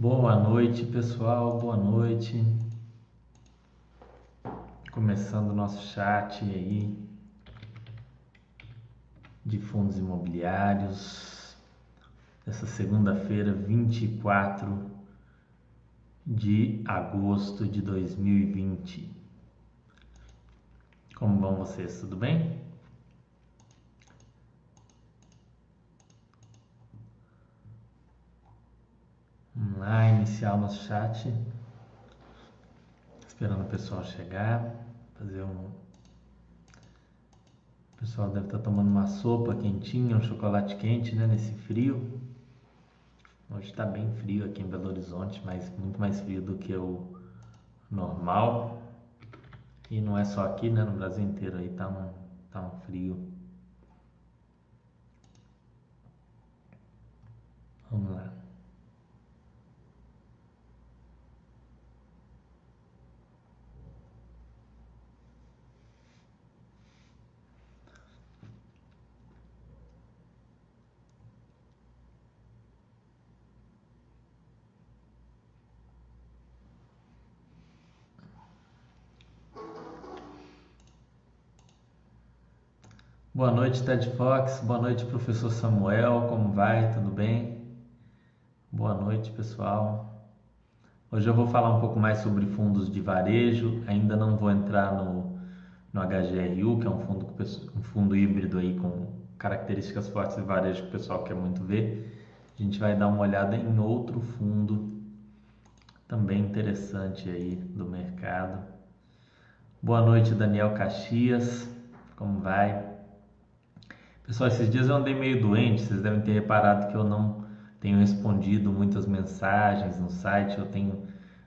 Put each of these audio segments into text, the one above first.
Boa noite, pessoal. Boa noite. Começando o nosso chat aí de fundos imobiliários. Essa segunda-feira, 24 de agosto de 2020. Como vão vocês? Tudo bem? Vamos lá, iniciar o nosso chat. Esperando o pessoal chegar. Fazer um. O pessoal deve estar tomando uma sopa quentinha, um chocolate quente, né? Nesse frio. Hoje está bem frio aqui em Belo Horizonte, mas muito mais frio do que o normal. E não é só aqui, né? No Brasil inteiro aí tá um, tá um frio. Vamos lá. Boa noite, Ted Fox. Boa noite, professor Samuel. Como vai? Tudo bem? Boa noite, pessoal. Hoje eu vou falar um pouco mais sobre fundos de varejo. Ainda não vou entrar no, no HGRU, que é um fundo, um fundo híbrido aí com características fortes de varejo que o pessoal quer muito ver. A gente vai dar uma olhada em outro fundo também interessante aí do mercado. Boa noite, Daniel Caxias. Como vai? Pessoal, esses dias eu andei meio doente, vocês devem ter reparado que eu não tenho respondido muitas mensagens no site, eu tenho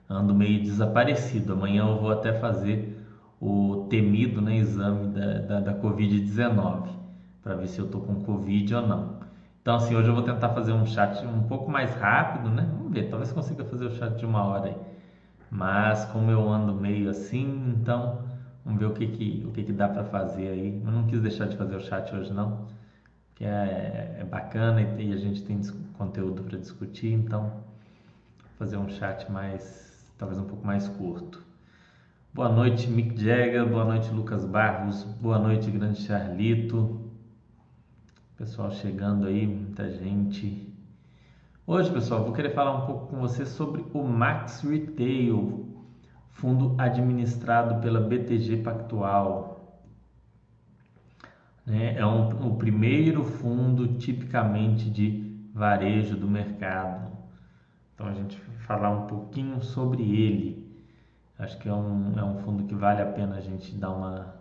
ando meio desaparecido. Amanhã eu vou até fazer o temido né, exame da, da, da Covid-19 para ver se eu estou com Covid ou não. Então, assim, hoje eu vou tentar fazer um chat um pouco mais rápido, né? Vamos ver, talvez consiga fazer o chat de uma hora aí. Mas como eu ando meio assim, então Vamos ver o que, que, o que, que dá para fazer aí. Eu não quis deixar de fazer o chat hoje não, que é, é bacana e, e, a gente tem conteúdo para discutir, então fazer um chat mais, talvez um pouco mais curto. Boa noite, Mick Jagger. Boa noite, Lucas Barros. Boa noite, grande Charlito. Pessoal chegando aí, muita gente. Hoje, pessoal, vou querer falar um pouco com você sobre o Max Retail, fundo administrado pela BTG Pactual. Né? É um, o primeiro fundo tipicamente de varejo do mercado. Então a gente vai falar um pouquinho sobre ele. Acho que é um, é um fundo que vale a pena a gente dar uma,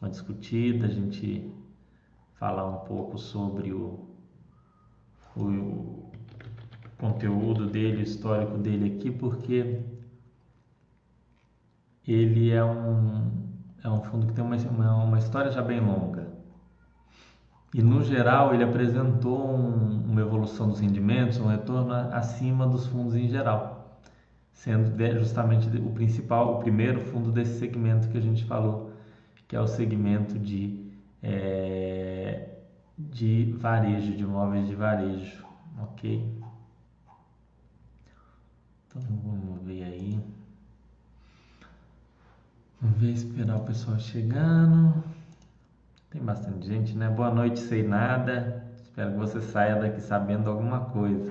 uma discutida, a gente falar um pouco sobre o, o, o conteúdo dele, o histórico dele aqui, porque ele é um, é um fundo que tem uma, uma, uma história já bem longa. E, no geral, ele apresentou um, uma evolução dos rendimentos, um retorno acima dos fundos em geral, sendo justamente o principal, o primeiro fundo desse segmento que a gente falou, que é o segmento de, é, de varejo, de imóveis de varejo, ok? Então, vamos ver aí. Vamos ver, esperar o pessoal chegando. Tem bastante gente, né? Boa noite, sei nada. Espero que você saia daqui sabendo alguma coisa.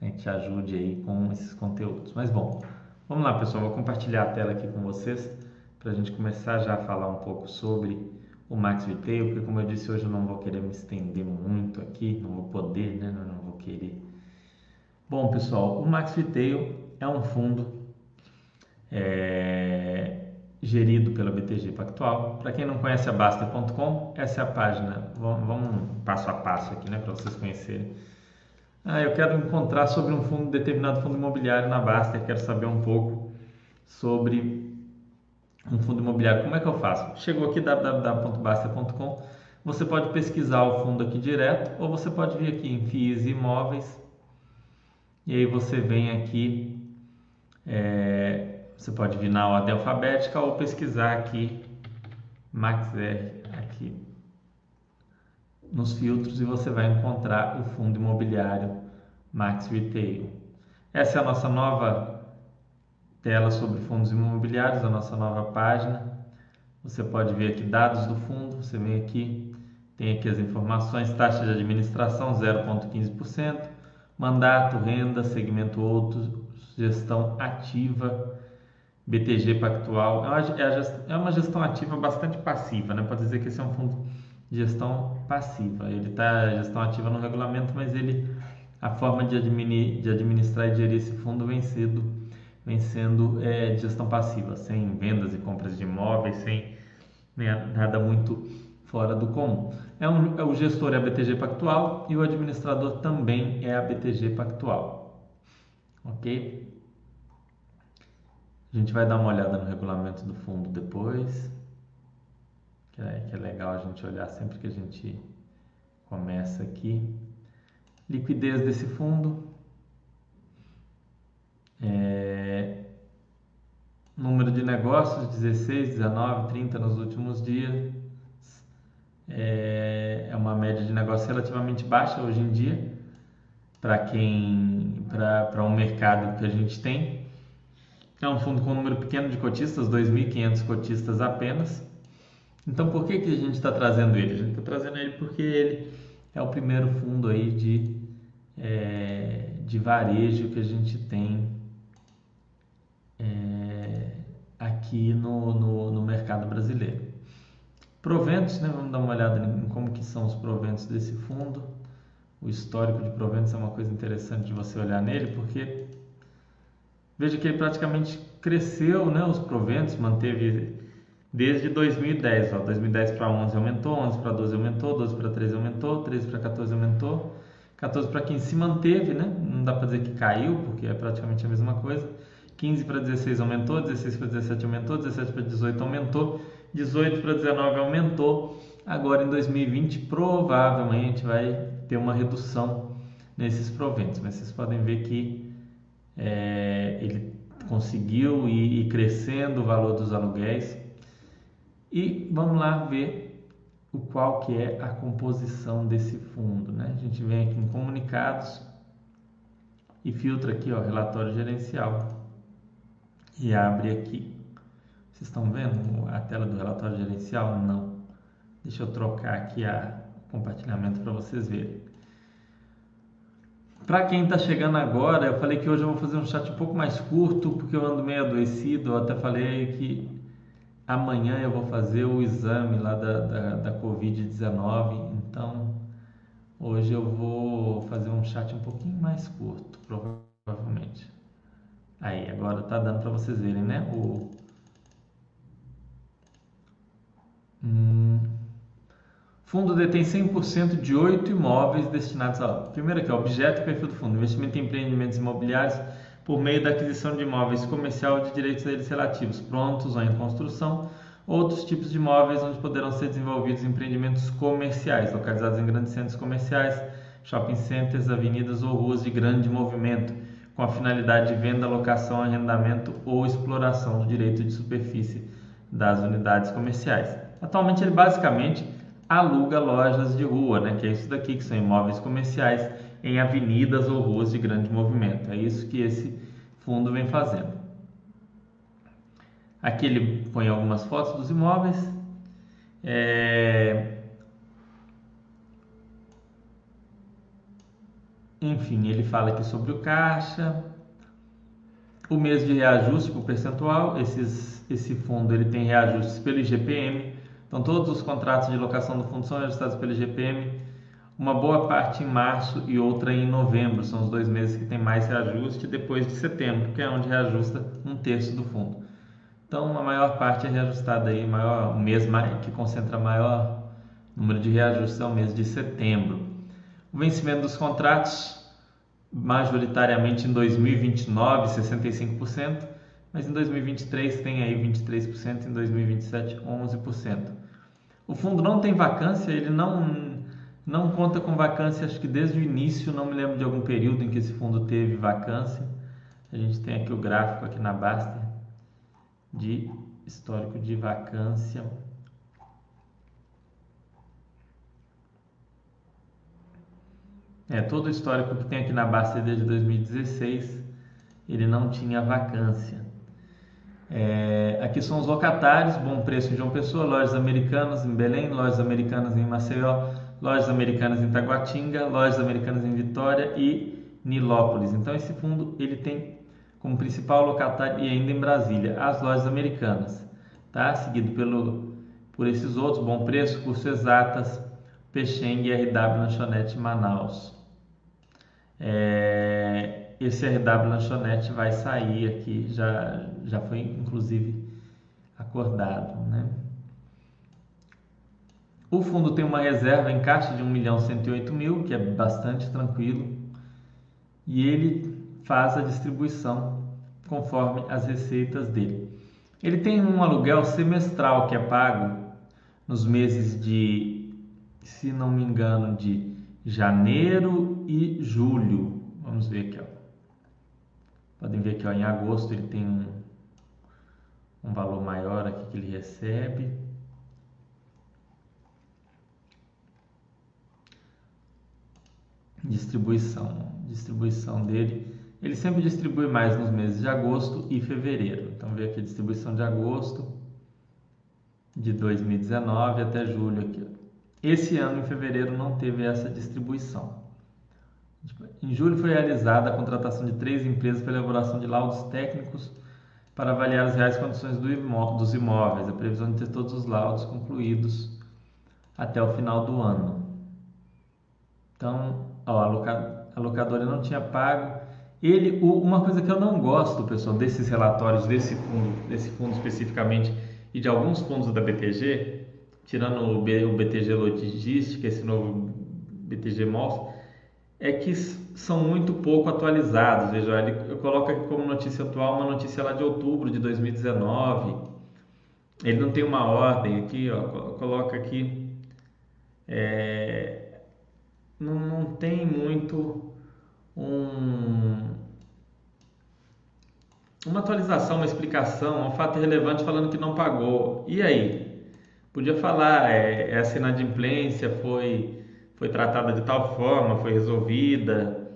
A gente ajude aí com esses conteúdos. Mas bom, vamos lá, pessoal. Vou compartilhar a tela aqui com vocês para a gente começar já a falar um pouco sobre o Max Retail, porque como eu disse hoje eu não vou querer me estender muito aqui, não vou poder, né? Não, não vou querer. Bom, pessoal, o Max Retail é um fundo é, gerido pela BTG Pactual. Para quem não conhece a Basta.com, essa é a página. Vamos, vamos passo a passo aqui, né, para vocês conhecerem. Ah, eu quero encontrar sobre um fundo, determinado fundo imobiliário na Basta, quero saber um pouco sobre um fundo imobiliário. Como é que eu faço? Chegou aqui www.basta.com, você pode pesquisar o fundo aqui direto ou você pode vir aqui em FIIs Imóveis e aí você vem aqui é, você pode vir na ordem alfabética ou pesquisar aqui MaxR aqui nos filtros e você vai encontrar o fundo imobiliário Max Retail. Essa é a nossa nova tela sobre fundos imobiliários, a nossa nova página. Você pode ver aqui dados do fundo, você vem aqui, tem aqui as informações, taxa de administração 0,15%, mandato, renda, segmento outros, gestão ativa, BTG Pactual. É, é uma gestão ativa bastante passiva, né? Pode dizer que esse é um fundo de gestão passiva. Ele está gestão ativa no regulamento, mas ele a forma de, administ, de administrar e gerir esse fundo vem vem sendo é, gestão passiva, sem vendas e compras de imóveis, sem né, nada muito fora do comum. É, um, é o gestor é a BTG Pactual e o administrador também é a BTG Pactual. Ok? A gente vai dar uma olhada no regulamento do fundo depois, que é, que é legal a gente olhar sempre que a gente começa aqui. Liquidez desse fundo. É, número de negócios 16, 19, 30 nos últimos dias. É, é uma média de negócio relativamente baixa hoje em dia para quem para um mercado que a gente tem. É um fundo com um número pequeno de cotistas, 2.500 cotistas apenas. Então, por que, que a gente está trazendo ele? A gente está trazendo ele porque ele é o primeiro fundo aí de, é, de varejo que a gente tem é, aqui no, no, no, mercado brasileiro. Proventos, né? vamos dar uma olhada em como que são os proventos desse fundo. O histórico de proventos é uma coisa interessante de você olhar nele, porque veja que ele praticamente cresceu, né? os proventos, manteve desde 2010. Ó, 2010 para 11 aumentou, 11 para 12 aumentou, 12 para 13 aumentou, 13 para 14 aumentou, 14 para 15 se manteve, né? Não dá para dizer que caiu, porque é praticamente a mesma coisa. 15 para 16 aumentou, 16 para 17 aumentou, 17 para 18 aumentou, 18 para 19 aumentou. Agora em 2020 provavelmente vai ter uma redução nesses proventos, mas vocês podem ver que é, ele conseguiu ir, ir crescendo o valor dos aluguéis e vamos lá ver o qual que é a composição desse fundo, né? A gente vem aqui em comunicados e filtra aqui, ó, relatório gerencial e abre aqui. Vocês estão vendo a tela do relatório gerencial? Não. Deixa eu trocar aqui a compartilhamento para vocês verem. Para quem está chegando agora, eu falei que hoje eu vou fazer um chat um pouco mais curto, porque eu ando meio adoecido. Eu até falei que Amanhã eu vou fazer o exame lá da, da, da Covid-19, então hoje eu vou fazer um chat um pouquinho mais curto, provavelmente. Aí, agora tá dando para vocês verem, né? O hum... Fundo detém 100% de oito imóveis destinados a. Primeiro aqui, objeto e perfil do fundo: investimento em empreendimentos imobiliários por meio da aquisição de imóveis comercial de direitos a eles relativos, prontos ou em construção, outros tipos de imóveis onde poderão ser desenvolvidos empreendimentos comerciais, localizados em grandes centros comerciais, shopping centers, avenidas ou ruas de grande movimento, com a finalidade de venda, locação, arrendamento ou exploração do direito de superfície das unidades comerciais. Atualmente ele basicamente aluga lojas de rua, né, que é isso daqui que são imóveis comerciais em avenidas ou ruas de grande movimento. É isso que esse fundo vem fazendo. Aqui ele põe algumas fotos dos imóveis. É... Enfim, ele fala aqui sobre o caixa, o mês de reajuste por percentual. Esses, esse fundo ele tem reajustes pelo IGPM. Então, todos os contratos de locação do fundo são ajustados pelo IGPM uma boa parte em março e outra em novembro. São os dois meses que tem mais reajuste, depois de setembro, que é onde reajusta um terço do fundo. Então, a maior parte é reajustada aí, maior, o mês que concentra maior número de reajustes é o mês de setembro. O vencimento dos contratos, majoritariamente em 2029, 65%, mas em 2023 tem aí 23%, em 2027 11%. O fundo não tem vacância, ele não não conta com vacância, acho que desde o início, não me lembro de algum período em que esse fundo teve vacância. A gente tem aqui o gráfico aqui na Baster de histórico de vacância. É, todo o histórico que tem aqui na Baster desde 2016 ele não tinha vacância. É, aqui são os locatários, bom preço em João Pessoa, lojas americanas em Belém, lojas americanas em Maceió, lojas americanas em Taguatinga, lojas americanas em Vitória e Nilópolis. Então esse fundo ele tem como principal locatário e ainda em Brasília as lojas americanas, tá? Seguido pelo por esses outros, bom preço, curso exatas, Pecheng RW Lanchonete Manaus. É, esse RW Lanchonete vai sair aqui, já, já foi inclusive acordado. Né? O fundo tem uma reserva em caixa de 1 milhão 108 mil, que é bastante tranquilo, e ele faz a distribuição conforme as receitas dele. Ele tem um aluguel semestral que é pago nos meses de, se não me engano, de janeiro e julho. Vamos ver aqui, ó. Podem ver que ó, em agosto ele tem um, um valor maior aqui que ele recebe. Distribuição, distribuição dele. Ele sempre distribui mais nos meses de agosto e fevereiro. Então, vê aqui a distribuição de agosto de 2019 até julho aqui. Esse ano, em fevereiro, não teve essa distribuição. Em julho foi realizada a contratação de três empresas para elaboração de laudos técnicos para avaliar as reais condições do imó dos imóveis. A previsão de ter todos os laudos concluídos até o final do ano. Então, ó, a locadora não tinha pago. Ele, uma coisa que eu não gosto, pessoal, desses relatórios desse fundo, desse fundo especificamente e de alguns fundos da BTG, tirando o, BTG Logística, esse novo BTG Malls, é que são muito pouco atualizados. Veja, ele coloca aqui como notícia atual uma notícia lá de outubro de 2019. Ele não tem uma ordem aqui, ó, coloca aqui. É, não, não tem muito um, uma atualização, uma explicação, um fato relevante falando que não pagou. E aí? Podia falar, é, essa inadimplência foi, foi tratada de tal forma, foi resolvida.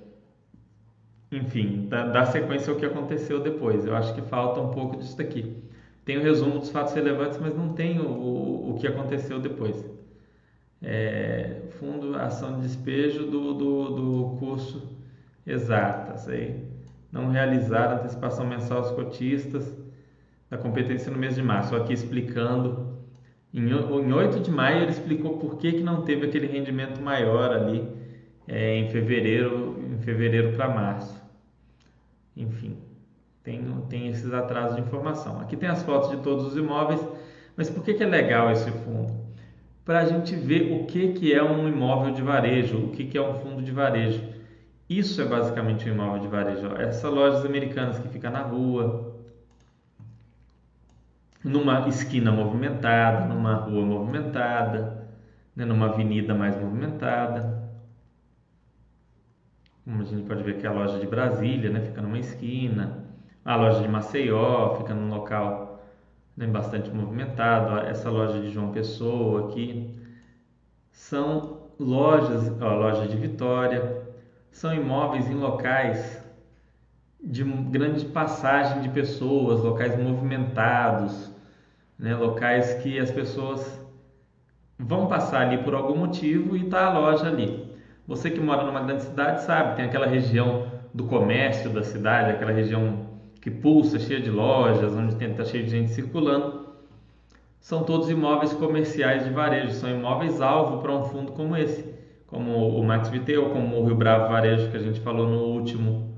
Enfim, dar sequência ao que aconteceu depois. Eu acho que falta um pouco disso daqui. Tem o resumo dos fatos relevantes, mas não tem o, o, o que aconteceu depois. É, fundo Ação de Despejo do, do, do curso Exatas. Aí não realizar antecipação mensal aos cotistas da competência no mês de março. Aqui explicando, em, em 8 de maio ele explicou por que, que não teve aquele rendimento maior ali é, em fevereiro, em fevereiro para março. Enfim, tem, tem esses atrasos de informação. Aqui tem as fotos de todos os imóveis, mas por que, que é legal esse fundo? Para a gente ver o que, que é um imóvel de varejo, o que, que é um fundo de varejo. Isso é basicamente um imóvel de varejo. Essas lojas americanas que fica na rua, numa esquina movimentada, numa rua movimentada, né, numa avenida mais movimentada. Como a gente pode ver aqui a loja de Brasília, né, fica numa esquina. A loja de Maceió fica num local né, bastante movimentado. Essa loja de João Pessoa aqui são lojas, ó, a loja de Vitória, são imóveis em locais de grande passagem de pessoas, locais movimentados, né? locais que as pessoas vão passar ali por algum motivo e está a loja ali. Você que mora numa grande cidade sabe, tem aquela região do comércio da cidade, aquela região que pulsa, cheia de lojas, onde está cheio de gente circulando. São todos imóveis comerciais de varejo, são imóveis alvo para um fundo como esse como o Max Viteu, como o Rio Bravo Varejo que a gente falou no último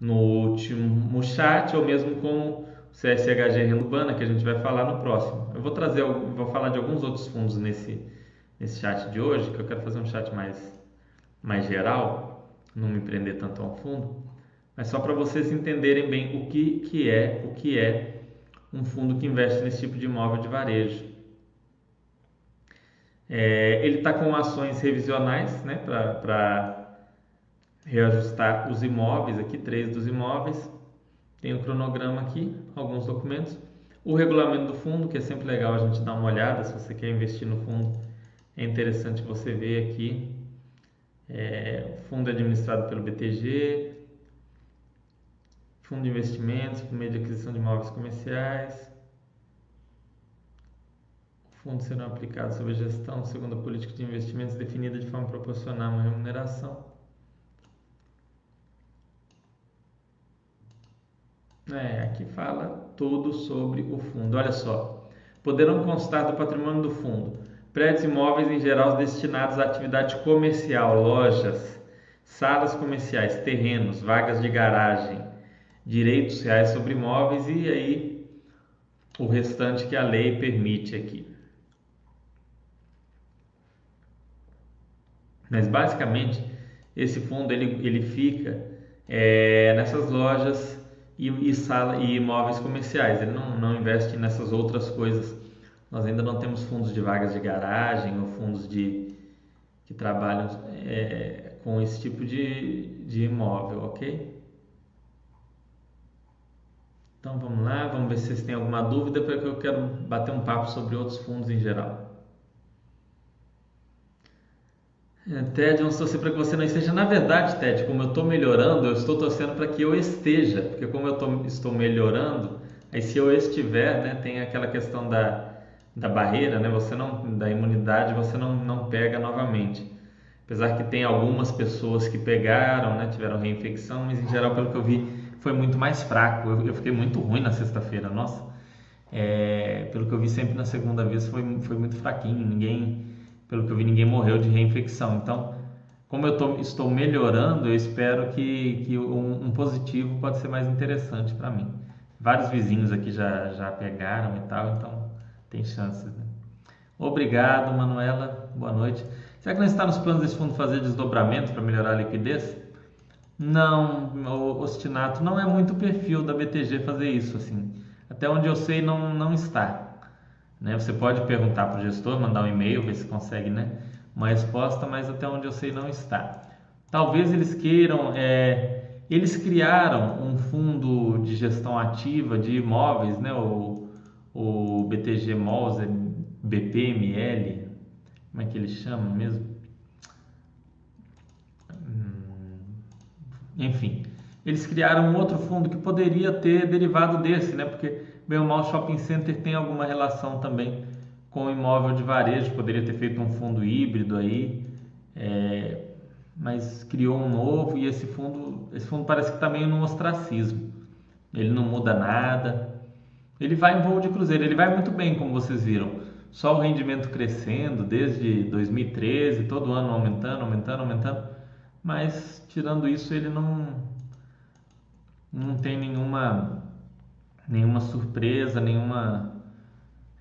no último chat, ou mesmo como CSHG Renda Urbana, que a gente vai falar no próximo. Eu vou trazer, vou falar de alguns outros fundos nesse, nesse chat de hoje, que eu quero fazer um chat mais, mais geral, não me prender tanto a um fundo, mas só para vocês entenderem bem o que, que é o que é um fundo que investe nesse tipo de imóvel de varejo. É, ele está com ações revisionais né, para reajustar os imóveis, aqui três dos imóveis. Tem o cronograma aqui, alguns documentos. O regulamento do fundo, que é sempre legal a gente dar uma olhada, se você quer investir no fundo, é interessante você ver aqui. É, o fundo é administrado pelo BTG, Fundo de investimentos por meio de aquisição de imóveis comerciais. Fundos serão aplicados sob a gestão segundo a política de investimentos definida de forma a uma remuneração. É, aqui fala tudo sobre o fundo. Olha só. Poderão constar do patrimônio do fundo prédios imóveis em geral destinados à atividade comercial, lojas, salas comerciais, terrenos, vagas de garagem, direitos reais sobre imóveis e aí o restante que a lei permite aqui. Mas basicamente esse fundo ele, ele fica é, nessas lojas e, e, sala, e imóveis comerciais. Ele não, não investe nessas outras coisas. Nós ainda não temos fundos de vagas de garagem ou fundos de, que trabalham é, com esse tipo de, de imóvel, ok? Então vamos lá, vamos ver se vocês têm alguma dúvida, porque eu quero bater um papo sobre outros fundos em geral. É, Ted, vamos torcer para que você não esteja. Na verdade, Ted, como eu estou melhorando, eu estou torcendo para que eu esteja, porque como eu tô, estou melhorando, aí se eu estiver, né, tem aquela questão da, da barreira, né, você não, da imunidade, você não, não pega novamente. Apesar que tem algumas pessoas que pegaram, né, tiveram reinfecção, mas em geral, pelo que eu vi, foi muito mais fraco. Eu, eu fiquei muito ruim na sexta-feira, nossa. É, pelo que eu vi sempre na segunda vez, foi, foi muito fraquinho, ninguém pelo que eu vi, ninguém morreu de reinfecção. Então, como eu tô, estou melhorando, eu espero que, que um, um positivo pode ser mais interessante para mim. Vários vizinhos aqui já, já pegaram e tal, então tem chances. Né? Obrigado, Manuela. Boa noite. Será que não está nos planos desse fundo fazer desdobramento para melhorar a liquidez? Não, o ostinato não é muito perfil da BTG fazer isso assim. Até onde eu sei não, não está. Né? Você pode perguntar para o gestor, mandar um e-mail, ver se consegue né, uma resposta, mas até onde eu sei não está. Talvez eles queiram, é, eles criaram um fundo de gestão ativa de imóveis, né, o, o BTG Malls, é BPML, como é que eles chamam mesmo? Hum, enfim, eles criaram um outro fundo que poderia ter derivado desse, né? Porque bem ou mal shopping center tem alguma relação também com o imóvel de varejo, poderia ter feito um fundo híbrido aí, é, mas criou um novo e esse fundo, esse fundo parece que está meio no ostracismo. Ele não muda nada. Ele vai em voo de cruzeiro, ele vai muito bem, como vocês viram. Só o rendimento crescendo desde 2013, todo ano aumentando, aumentando, aumentando. Mas tirando isso, ele não não tem nenhuma nenhuma surpresa, nenhuma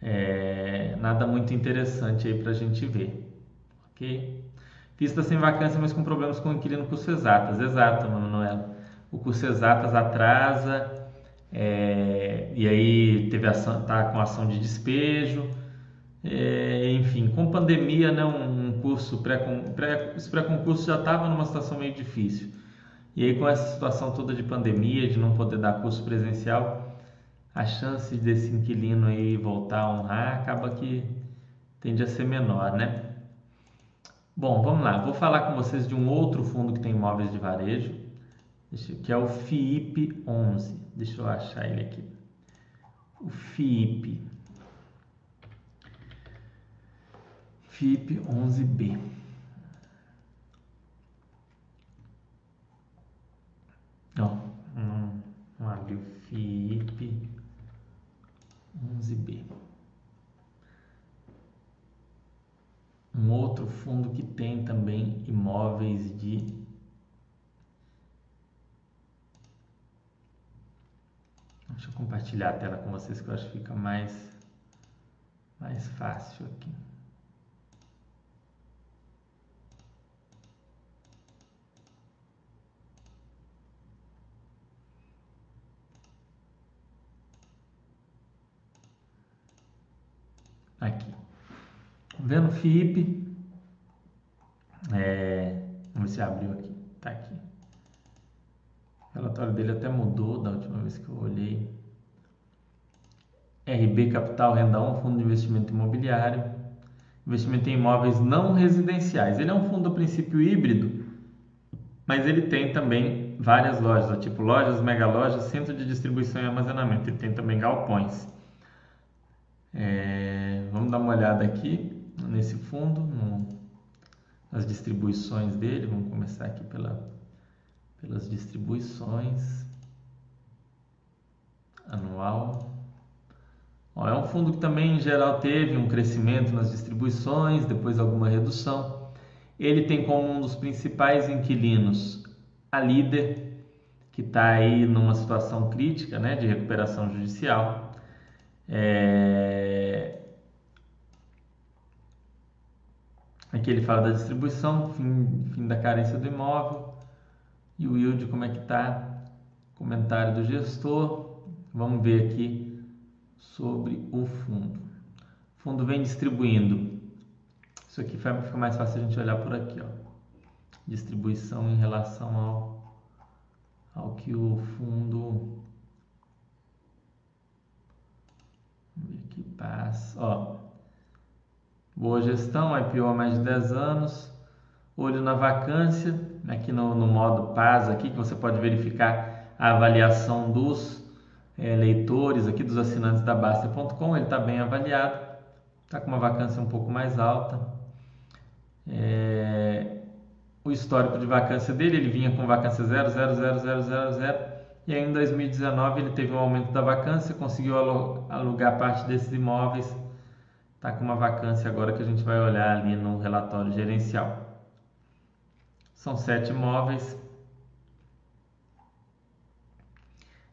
é, nada muito interessante aí para a gente ver, ok? Pista sem vacância, mas com problemas com o inquilino curso exatas, exato, Manuela. O curso exatas atrasa é, e aí teve ação, tá com ação de despejo, é, enfim, com pandemia, né, um, um curso pré, pré, esse pré-concurso já estava numa situação meio difícil. E aí com essa situação toda de pandemia, de não poder dar curso presencial, a chance desse inquilino aí voltar a honrar acaba que tende a ser menor, né? Bom, vamos lá. Vou falar com vocês de um outro fundo que tem imóveis de varejo, que é o FIIP 11. Deixa eu achar ele aqui. O FIIP. FIIP 11B. Ó, não, não abriu FIIP 11B. Um outro fundo que tem também imóveis de Deixa eu compartilhar a tela com vocês que eu acho que fica mais mais fácil aqui. Aqui. Vendo FIP. É, vamos ver se abriu aqui. Tá aqui. O relatório dele até mudou da última vez que eu olhei. RB Capital Renda 1, fundo de investimento imobiliário. Investimento em imóveis não residenciais. Ele é um fundo a princípio híbrido, mas ele tem também várias lojas, tipo lojas, mega lojas, centro de distribuição e armazenamento. Ele tem também galpões. É, vamos dar uma olhada aqui nesse fundo, no, nas distribuições dele. Vamos começar aqui pela, pelas distribuições anual. Ó, é um fundo que também, em geral, teve um crescimento nas distribuições, depois alguma redução. Ele tem como um dos principais inquilinos a líder, que está aí numa situação crítica né, de recuperação judicial. É... Aqui ele fala da distribuição, fim, fim da carência do imóvel e o yield, como é que está. Comentário do gestor. Vamos ver aqui sobre o fundo. O fundo vem distribuindo. Isso aqui fica mais fácil a gente olhar por aqui, ó. Distribuição em relação ao, ao que o fundo Vamos ver aqui, passa. Ó, boa gestão, IPO há mais de 10 anos. Olho na vacância, aqui no, no modo PAS, aqui, que você pode verificar a avaliação dos é, leitores, aqui dos assinantes da Basta.com. Ele está bem avaliado, está com uma vacância um pouco mais alta. É, o histórico de vacância dele, ele vinha com vacância 0,00000 e aí em 2019 ele teve um aumento da vacância, conseguiu alugar parte desses imóveis, está com uma vacância agora que a gente vai olhar ali no relatório gerencial. São sete imóveis.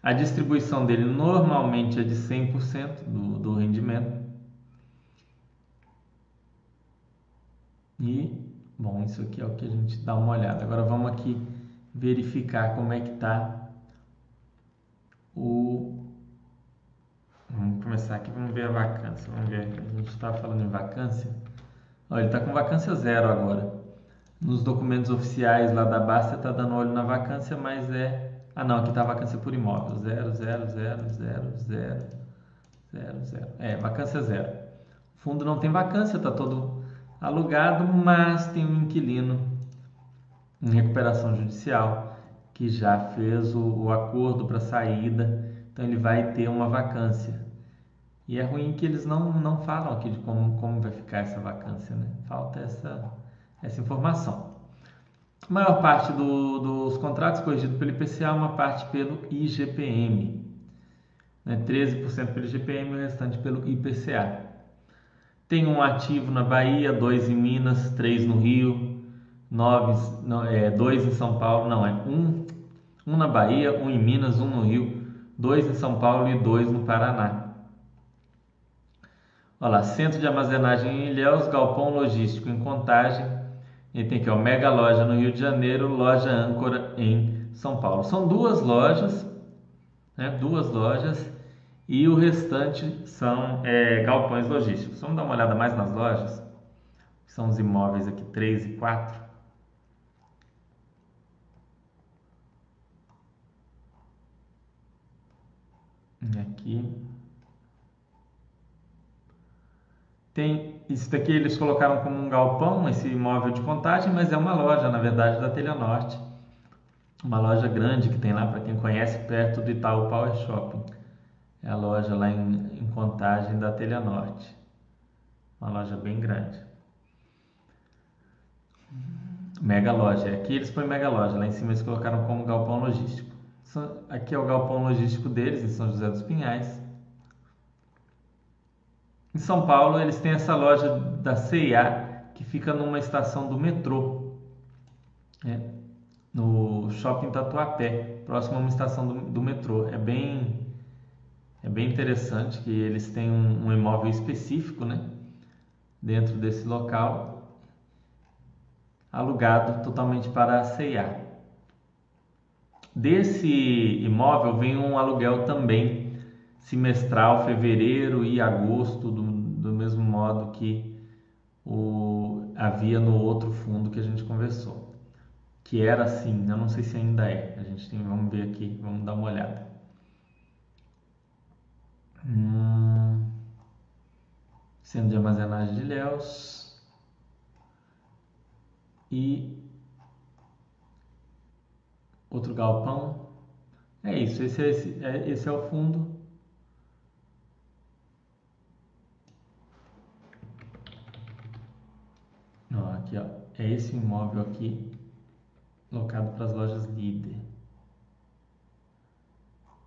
A distribuição dele normalmente é de 100% do, do rendimento. E, bom, isso aqui é o que a gente dá uma olhada. Agora vamos aqui verificar como é que está o. Começar aqui, vamos ver a vacância. Vamos ver, a gente estava falando em vacância. Olha, ele está com vacância zero agora. Nos documentos oficiais lá da Basta está dando olho na vacância, mas é. Ah não, aqui está vacância por imóvel. Zero, zero, zero, zero, zero, zero, zero. É, vacância zero. O fundo não tem vacância, está todo alugado, mas tem um inquilino em recuperação judicial que já fez o, o acordo para saída, então ele vai ter uma vacância. E é ruim que eles não, não falam aqui de como, como vai ficar essa vacância, né? Falta essa, essa informação. A maior parte do, dos contratos corrigidos pelo IPCA, uma parte pelo IGPM. Né? 13% pelo IGPM e o restante pelo IPCA. Tem um ativo na Bahia, dois em Minas, três no Rio, nove, não, é, dois em São Paulo, não, é um um na Bahia, um em Minas, um no Rio, dois em São Paulo e dois no Paraná. Olha lá, centro de armazenagem em Ilhéus, galpão logístico em Contagem, e tem aqui, ó, mega loja no Rio de Janeiro, loja âncora em São Paulo. São duas lojas, né, duas lojas, e o restante são é, galpões logísticos. Vamos dar uma olhada mais nas lojas, são os imóveis aqui 3 e 4. Aqui. Tem isso daqui eles colocaram como um galpão, esse imóvel de contagem, mas é uma loja, na verdade, da Telha Norte. Uma loja grande que tem lá, para quem conhece, perto do Itaú Power Shopping. É a loja lá em, em Contagem da Telha Norte. Uma loja bem grande. Mega loja. Aqui eles põem mega loja, lá em cima eles colocaram como galpão logístico. Aqui é o galpão logístico deles, em São José dos Pinhais. Em São Paulo, eles têm essa loja da CIA que fica numa estação do metrô, né? no shopping Tatuapé, próximo a uma estação do, do, metrô. É bem, é bem interessante que eles têm um, um imóvel específico né? dentro desse local, alugado totalmente para a CIA. Desse imóvel vem um aluguel também semestral, fevereiro e agosto, do, do mesmo modo que o, havia no outro fundo que a gente conversou. Que era assim, eu não sei se ainda é. A gente tem, vamos ver aqui, vamos dar uma olhada. Hum, de armazenagem de Léus e outro galpão. É isso, esse é, esse, é, esse é o fundo. Ó, aqui, ó, é esse imóvel aqui, locado para as lojas líder.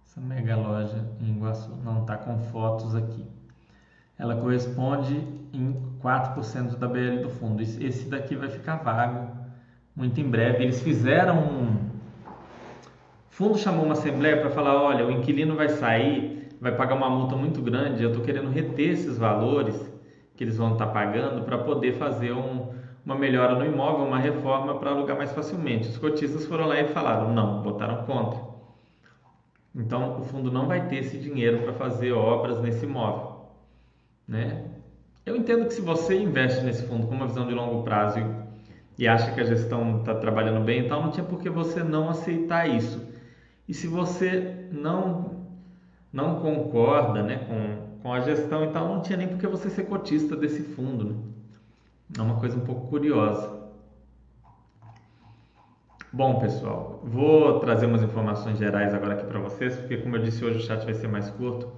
Essa mega loja em Iguaçu não está com fotos aqui. Ela corresponde em 4% da BL do fundo. Esse daqui vai ficar vago muito em breve. Eles fizeram um. O fundo chamou uma assembleia para falar: olha, o inquilino vai sair, vai pagar uma multa muito grande. Eu estou querendo reter esses valores que eles vão estar tá pagando para poder fazer um, uma melhora no imóvel, uma reforma para alugar mais facilmente. Os cotistas foram lá e falaram: não, botaram contra. Então, o fundo não vai ter esse dinheiro para fazer obras nesse imóvel. Né? Eu entendo que se você investe nesse fundo com uma visão de longo prazo e, e acha que a gestão está trabalhando bem, então não tinha por que você não aceitar isso. E se você não não concorda né, com, com a gestão, então não tinha nem por que você ser cotista desse fundo. Né? É uma coisa um pouco curiosa. Bom, pessoal, vou trazer umas informações gerais agora aqui para vocês, porque como eu disse hoje o chat vai ser mais curto.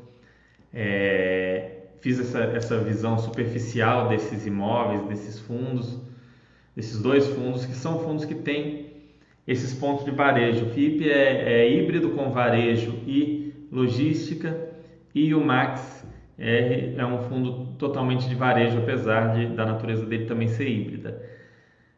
É, fiz essa, essa visão superficial desses imóveis, desses fundos, desses dois fundos, que são fundos que têm esses pontos de varejo. O FIP é, é híbrido com varejo e logística, e o Max é, é um fundo totalmente de varejo, apesar de, da natureza dele também ser híbrida.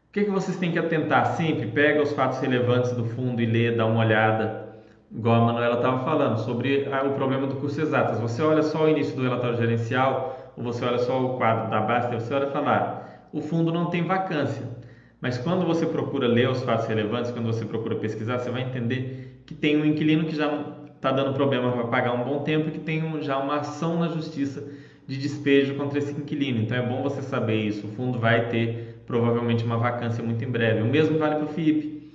O que, que vocês têm que atentar sempre? Pega os fatos relevantes do fundo e lê, dá uma olhada, igual a Manuela estava falando, sobre o problema do curso exatas. Você olha só o início do relatório gerencial, ou você olha só o quadro da Basta, você olha e fala, o fundo não tem vacância. Mas quando você procura ler os fatos relevantes, quando você procura pesquisar, você vai entender que tem um inquilino que já está dando problema para pagar um bom tempo e que tem um, já uma ação na justiça de despejo contra esse inquilino. Então é bom você saber isso. O fundo vai ter provavelmente uma vacância muito em breve. O mesmo vale para o FIP.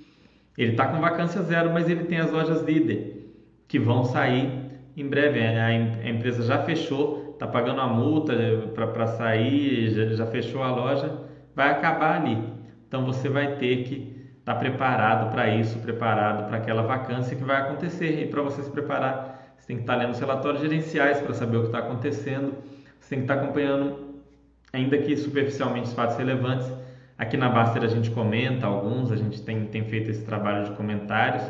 Ele está com vacância zero, mas ele tem as lojas líder que vão sair em breve. A, empresa já fechou, está pagando a multa para sair, já, já, fechou a loja, vai acabar ali. Então você vai ter que estar tá preparado para isso, preparado para aquela vacância que vai acontecer. E para você se preparar, você tem que estar tá lendo os relatórios gerenciais para saber o que está acontecendo. Você tem que estar tá acompanhando, ainda que superficialmente, os fatos relevantes Aqui na Baster a gente comenta alguns, a gente tem, tem feito esse trabalho de comentários.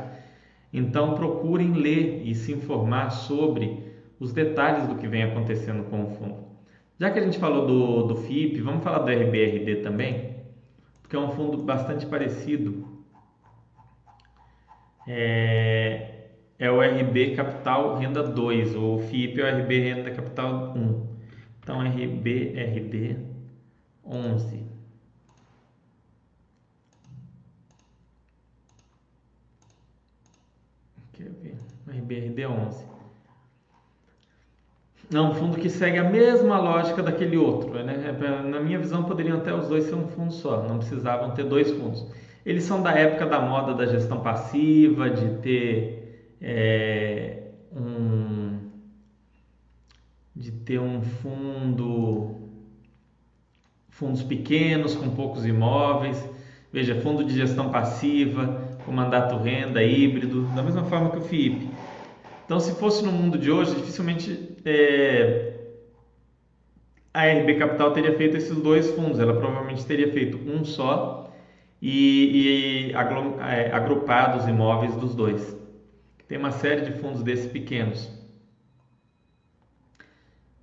Então procurem ler e se informar sobre os detalhes do que vem acontecendo com o fundo. Já que a gente falou do, do FIP, vamos falar do RBRD também, porque é um fundo bastante parecido. É, é o RB Capital Renda 2, o FIP é RB Renda Capital 1. Então, RBRD 11. RBRD11. É um fundo que segue a mesma lógica daquele outro. Né? É, na minha visão, poderiam até os dois ser um fundo só, não precisavam ter dois fundos. Eles são da época da moda da gestão passiva, de ter é, um de ter um fundo fundos pequenos com poucos imóveis. Veja, fundo de gestão passiva, com mandato renda híbrido, da mesma forma que o FIP. Então, se fosse no mundo de hoje, dificilmente é, a RB Capital teria feito esses dois fundos. Ela provavelmente teria feito um só e, e é, agrupado os imóveis dos dois. Tem uma série de fundos desses pequenos.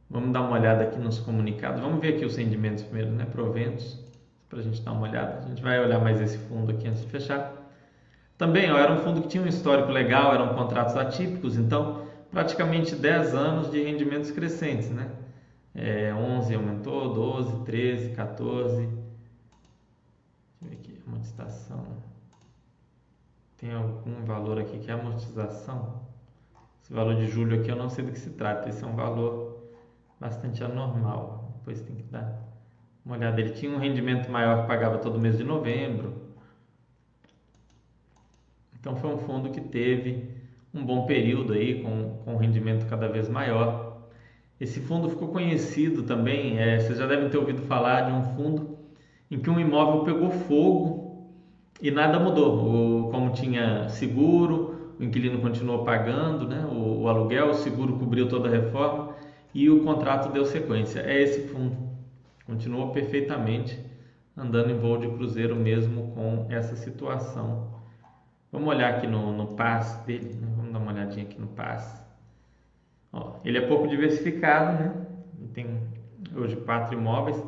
Vamos dar uma olhada aqui nos comunicados. Vamos ver aqui os rendimentos primeiro, né? Proventos, para a gente dar uma olhada. A gente vai olhar mais esse fundo aqui antes de fechar. Também ó, era um fundo que tinha um histórico legal, eram contratos atípicos, então praticamente 10 anos de rendimentos crescentes, né? É, 11 aumentou, 12, 13, 14. Deixa eu ver aqui, amortização. Tem algum valor aqui que é amortização? Esse valor de julho aqui eu não sei do que se trata, esse é um valor bastante anormal. Depois tem que dar uma olhada. Ele tinha um rendimento maior que pagava todo mês de novembro. Então foi um fundo que teve um bom período aí com, com um rendimento cada vez maior. Esse fundo ficou conhecido também, é, vocês já devem ter ouvido falar de um fundo em que um imóvel pegou fogo e nada mudou. O, como tinha seguro, o inquilino continuou pagando né, o, o aluguel, o seguro cobriu toda a reforma e o contrato deu sequência. É esse fundo. Continuou perfeitamente andando em voo de cruzeiro mesmo com essa situação. Vamos olhar aqui no, no PAS dele, né? Olhadinha aqui no PAS. Ó, ele é pouco diversificado, né? tem hoje quatro imóveis,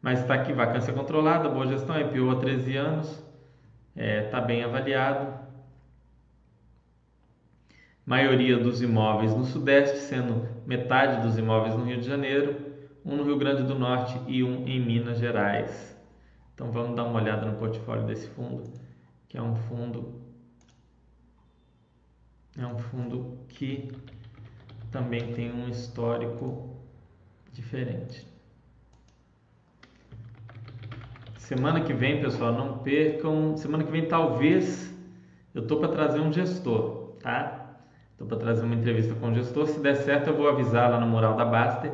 mas está aqui vacância controlada, boa gestão, IPO há 13 anos, está é, tá bem avaliado. Maioria dos imóveis no Sudeste, sendo metade dos imóveis no Rio de Janeiro, um no Rio Grande do Norte e um em Minas Gerais. Então vamos dar uma olhada no portfólio desse fundo, que é um fundo é um fundo que também tem um histórico diferente. Semana que vem, pessoal, não percam. Semana que vem, talvez eu tô para trazer um gestor, tá? Tô para trazer uma entrevista com o gestor. Se der certo, eu vou avisar lá no mural da Baster.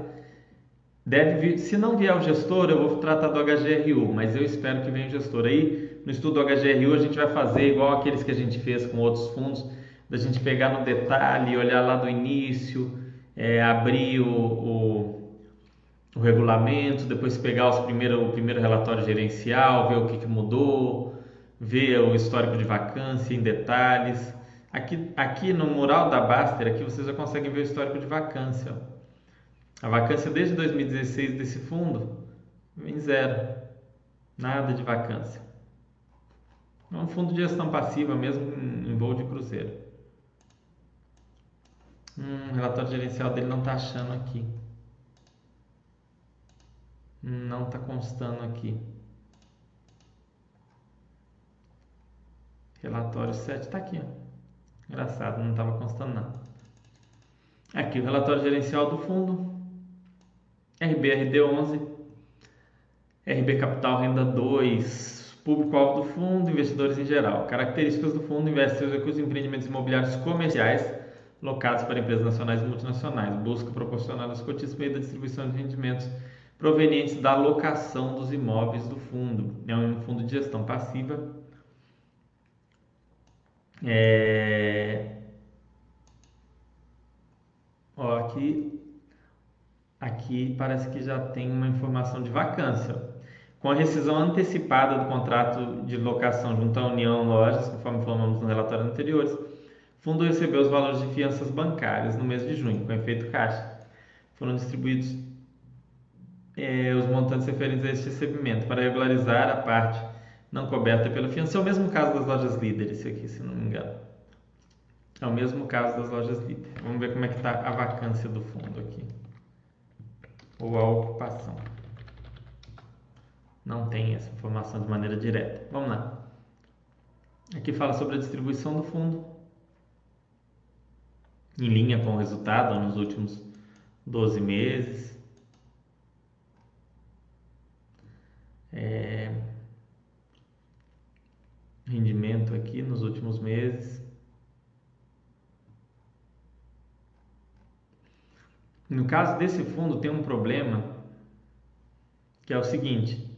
Deve vir, se não vier o gestor, eu vou tratar do HGRU, mas eu espero que venha o gestor. Aí, no estudo do HGRU, a gente vai fazer igual aqueles que a gente fez com outros fundos, da gente pegar no detalhe, olhar lá do início, é, abrir o, o o regulamento, depois pegar os primeiro, o primeiro relatório gerencial, ver o que, que mudou, ver o histórico de vacância em detalhes. Aqui, aqui no mural da Baster, aqui vocês já conseguem ver o histórico de vacância. A vacância desde 2016 desse fundo vem zero, nada de vacância. É um fundo de gestão passiva mesmo em voo de cruzeiro. Hum, o relatório gerencial dele não está achando aqui. Não está constando aqui. Relatório 7 está aqui. Ó. Engraçado, não estava constando nada. Aqui o relatório gerencial do fundo. RBRD 11. RB Capital Renda 2. Público-alvo do fundo, investidores em geral. Características do fundo: investe seus recursos em empreendimentos imobiliários comerciais locados para empresas nacionais e multinacionais. Busca proporcionar aos cotistas meio da distribuição de rendimentos provenientes da locação dos imóveis do fundo. É um fundo de gestão passiva. É... Ó, aqui, aqui parece que já tem uma informação de vacância. Com a rescisão antecipada do contrato de locação junto à União Lojas, conforme falamos no relatório anterior, o fundo recebeu os valores de fianças bancárias no mês de junho, com efeito caixa. Foram distribuídos é, os montantes referentes a este recebimento para regularizar a parte não coberta pela fiança. É o mesmo caso das lojas líderes, aqui, se não me engano. É o mesmo caso das lojas líderes. Vamos ver como é que está a vacância do fundo aqui. Ou a ocupação. Não tem essa informação de maneira direta. Vamos lá. Aqui fala sobre a distribuição do fundo. Em linha com o resultado nos últimos 12 meses. é, rendimento aqui nos últimos meses. No caso desse fundo tem um problema que é o seguinte: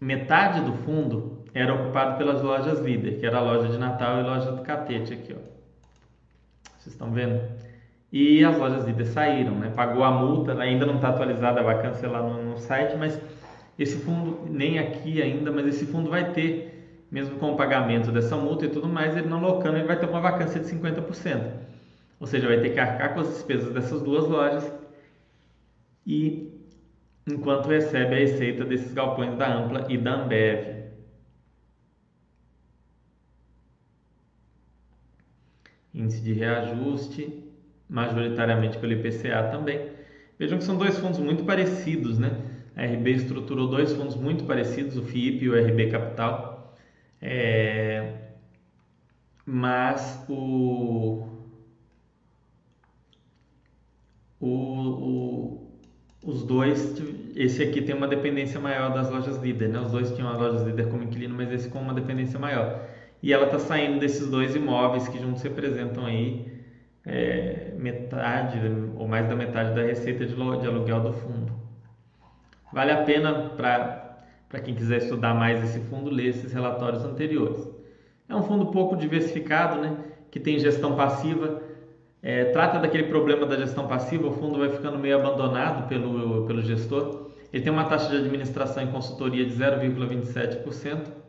metade do fundo era ocupado pelas lojas líder, que era a loja de Natal e a loja do Catete aqui, ó. Vocês estão vendo? E as lojas líder saíram, né? Pagou a multa, ainda não está atualizada, vai cancelar no, no site, mas esse fundo, nem aqui ainda, mas esse fundo vai ter, mesmo com o pagamento dessa multa e tudo mais, ele não locando, ele vai ter uma vacância de 50%. Ou seja, vai ter que arcar com as despesas dessas duas lojas e enquanto recebe a receita desses galpões da Ampla e da Ambev. Índice de reajuste, majoritariamente pelo IPCA também. Vejam que são dois fundos muito parecidos, né? A RB estruturou dois fundos muito parecidos, o FIP e o RB Capital, é, mas o, o, o, os dois, esse aqui tem uma dependência maior das lojas líder, né? Os dois tinham as lojas líder como inquilino, mas esse com uma dependência maior. E ela está saindo desses dois imóveis que juntos representam aí é, metade ou mais da metade da receita de, de aluguel do fundo. Vale a pena para quem quiser estudar mais esse fundo, ler esses relatórios anteriores. É um fundo pouco diversificado, né? que tem gestão passiva. É, trata daquele problema da gestão passiva, o fundo vai ficando meio abandonado pelo, pelo gestor. Ele tem uma taxa de administração em consultoria de 0,27%.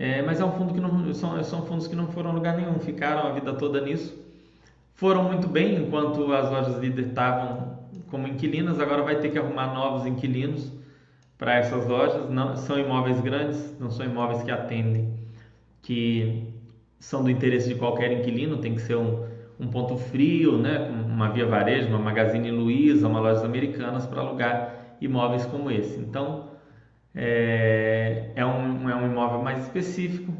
É, mas é um fundo que não são, são fundos que não foram a lugar nenhum, ficaram a vida toda nisso. Foram muito bem enquanto as lojas líder estavam como inquilinas, agora vai ter que arrumar novos inquilinos para essas lojas. Não são imóveis grandes, não são imóveis que atendem, que são do interesse de qualquer inquilino, tem que ser um, um ponto frio, né, uma Via Varejo, uma Magazine Luiza, uma lojas americanas para alugar imóveis como esse. Então, é, é, um, é um imóvel mais específico,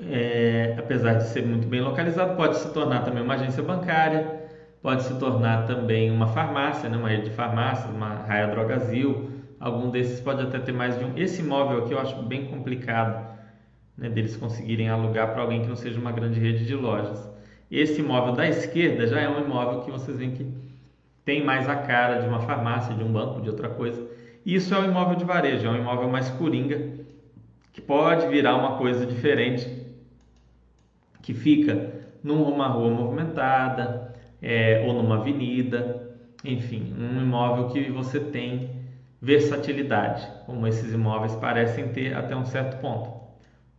é, apesar de ser muito bem localizado, pode se tornar também uma agência bancária, pode se tornar também uma farmácia, né, uma rede de farmácias, uma Raia Drogazil, algum desses pode até ter mais de um. Esse imóvel aqui eu acho bem complicado né, deles conseguirem alugar para alguém que não seja uma grande rede de lojas. Esse imóvel da esquerda já é um imóvel que vocês veem que tem mais a cara de uma farmácia, de um banco, de outra coisa. Isso é um imóvel de varejo, é um imóvel mais coringa, que pode virar uma coisa diferente, que fica numa rua movimentada é, ou numa avenida, enfim, um imóvel que você tem versatilidade, como esses imóveis parecem ter até um certo ponto.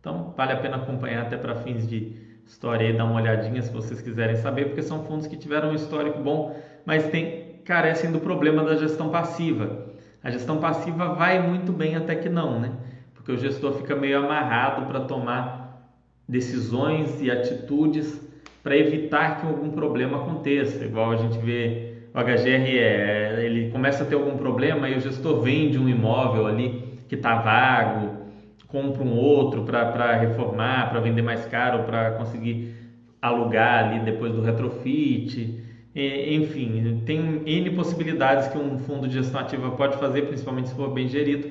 Então, vale a pena acompanhar até para fins de história e dar uma olhadinha se vocês quiserem saber, porque são fundos que tiveram um histórico bom, mas tem, carecem do problema da gestão passiva. A gestão passiva vai muito bem até que não, né? Porque o gestor fica meio amarrado para tomar decisões e atitudes para evitar que algum problema aconteça. Igual a gente vê o HGRE, ele começa a ter algum problema e o gestor vende um imóvel ali que está vago, compra um outro para reformar, para vender mais caro, para conseguir alugar ali depois do retrofit. Enfim, tem N possibilidades que um fundo de gestão ativa pode fazer, principalmente se for bem gerido,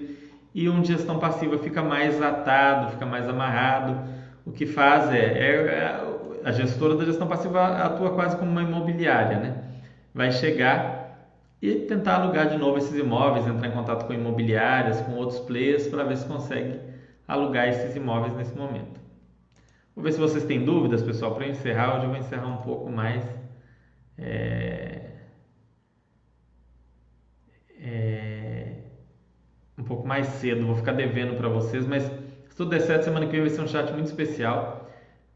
e um de gestão passiva fica mais atado, fica mais amarrado. O que faz é, é a gestora da gestão passiva atua quase como uma imobiliária, né? Vai chegar e tentar alugar de novo esses imóveis, entrar em contato com imobiliárias, com outros players para ver se consegue alugar esses imóveis nesse momento. Vou ver se vocês têm dúvidas, pessoal. Para encerrar, hoje eu vou encerrar um pouco mais. É, é, um pouco mais cedo. Vou ficar devendo para vocês, mas se tudo der certo, semana que vem vai ser um chat muito especial.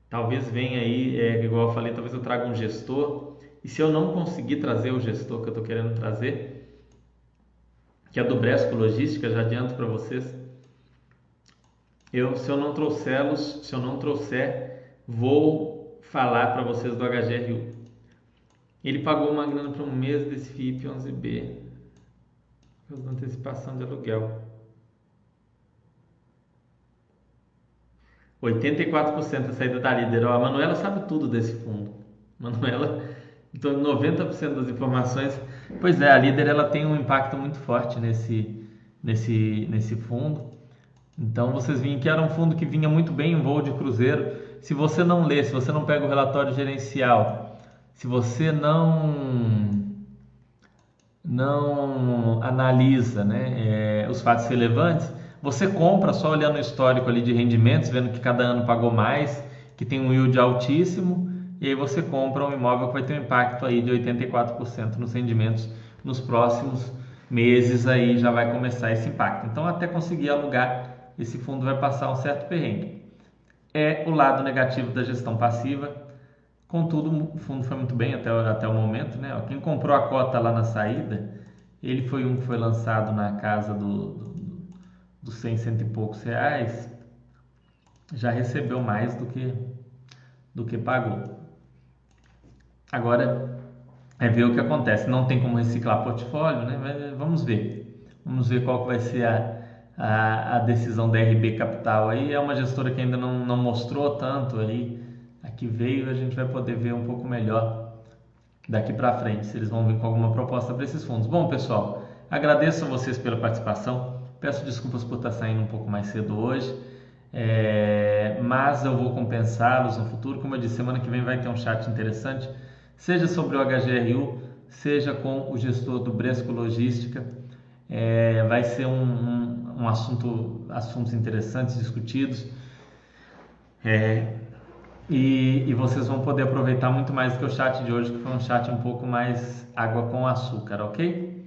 Talvez venha aí, é, igual eu falei, talvez eu traga um gestor. E se eu não conseguir trazer o gestor que eu estou querendo trazer, que é do Bresco Logística, já adianto para vocês, eu, se eu não trouxê-los, se eu não trouxer, vou falar para vocês do HGRU. Ele pagou uma grana para um mês desse FIP 11B, da antecipação de aluguel. 84% da saída da líder. a Manuela sabe tudo desse fundo. Manuela, então 90% das informações. Pois é, a líder ela tem um impacto muito forte nesse, nesse, nesse fundo. Então vocês viram que era um fundo que vinha muito bem em voo de cruzeiro. Se você não lê, se você não pega o relatório gerencial, se você não não analisa né, é, os fatos relevantes, você compra só olhando o histórico ali de rendimentos, vendo que cada ano pagou mais, que tem um yield altíssimo, e aí você compra um imóvel que vai ter um impacto aí de 84% nos rendimentos nos próximos meses aí já vai começar esse impacto. Então até conseguir alugar esse fundo vai passar um certo perrengue. É o lado negativo da gestão passiva. Contudo, o fundo foi muito bem até, até o momento. Né? Quem comprou a cota lá na saída, ele foi um que foi lançado na casa do, do, dos 100, cento e poucos reais, já recebeu mais do que, do que pagou. Agora é ver o que acontece. Não tem como reciclar portfólio, né? Mas vamos ver. Vamos ver qual vai ser a, a, a decisão da RB Capital aí é uma gestora que ainda não, não mostrou tanto aí. Aqui veio, a gente vai poder ver um pouco melhor daqui para frente, se eles vão vir com alguma proposta para esses fundos. Bom, pessoal, agradeço a vocês pela participação. Peço desculpas por estar saindo um pouco mais cedo hoje, é, mas eu vou compensá-los no futuro. Como eu disse, semana que vem vai ter um chat interessante, seja sobre o HGRU, seja com o gestor do Bresco Logística. É, vai ser um, um, um, assunto, assuntos interessantes discutidos. É, e, e, vocês vão poder aproveitar muito mais do que o chat de hoje, que foi um chat um pouco mais água com açúcar, ok?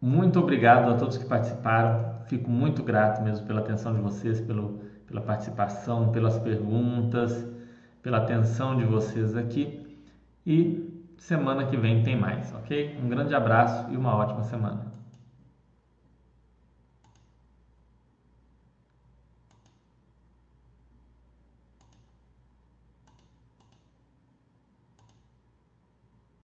Muito obrigado a todos que participaram. Fico muito grato mesmo pela atenção de vocês, pelo, pela participação, pelas perguntas, pela atenção de vocês aqui. E semana que vem tem mais, ok? Um grande abraço e uma ótima semana.